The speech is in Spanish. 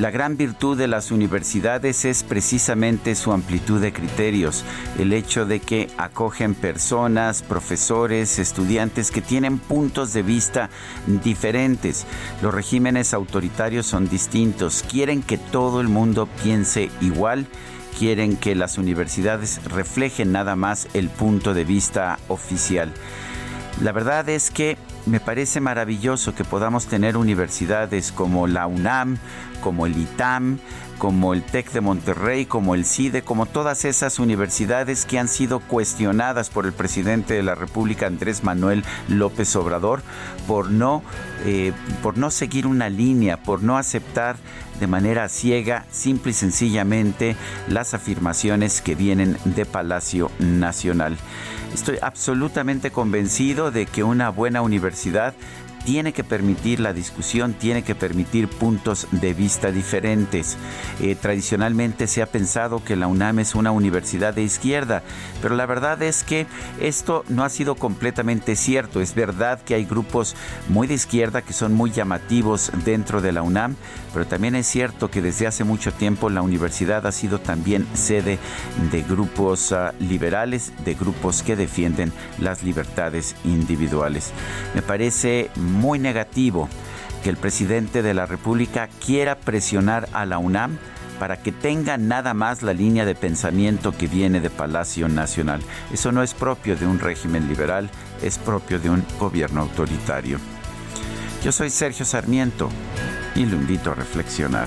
la gran virtud de las universidades es precisamente su amplitud de criterios, el hecho de que acogen personas, profesores, estudiantes que tienen puntos de vista diferentes. Los regímenes autoritarios son distintos, quieren que todo el mundo piense igual quieren que las universidades reflejen nada más el punto de vista oficial. La verdad es que me parece maravilloso que podamos tener universidades como la UNAM, como el ITAM, como el TEC de Monterrey, como el CIDE, como todas esas universidades que han sido cuestionadas por el presidente de la República, Andrés Manuel López Obrador, por no, eh, por no seguir una línea, por no aceptar de manera ciega, simple y sencillamente, las afirmaciones que vienen de Palacio Nacional. Estoy absolutamente convencido de que una buena universidad tiene que permitir la discusión, tiene que permitir puntos de vista diferentes. Eh, tradicionalmente se ha pensado que la UNAM es una universidad de izquierda, pero la verdad es que esto no ha sido completamente cierto. Es verdad que hay grupos muy de izquierda que son muy llamativos dentro de la UNAM, pero también es cierto que desde hace mucho tiempo la universidad ha sido también sede de grupos uh, liberales, de grupos que defienden las libertades individuales. Me parece negativo que el presidente de la República quiera presionar a la UNAM para que tenga nada más la línea de pensamiento que viene de Palacio Nacional. Eso no es propio de un régimen liberal, es propio de un gobierno autoritario. Yo soy Sergio Sarmiento y lo invito a reflexionar.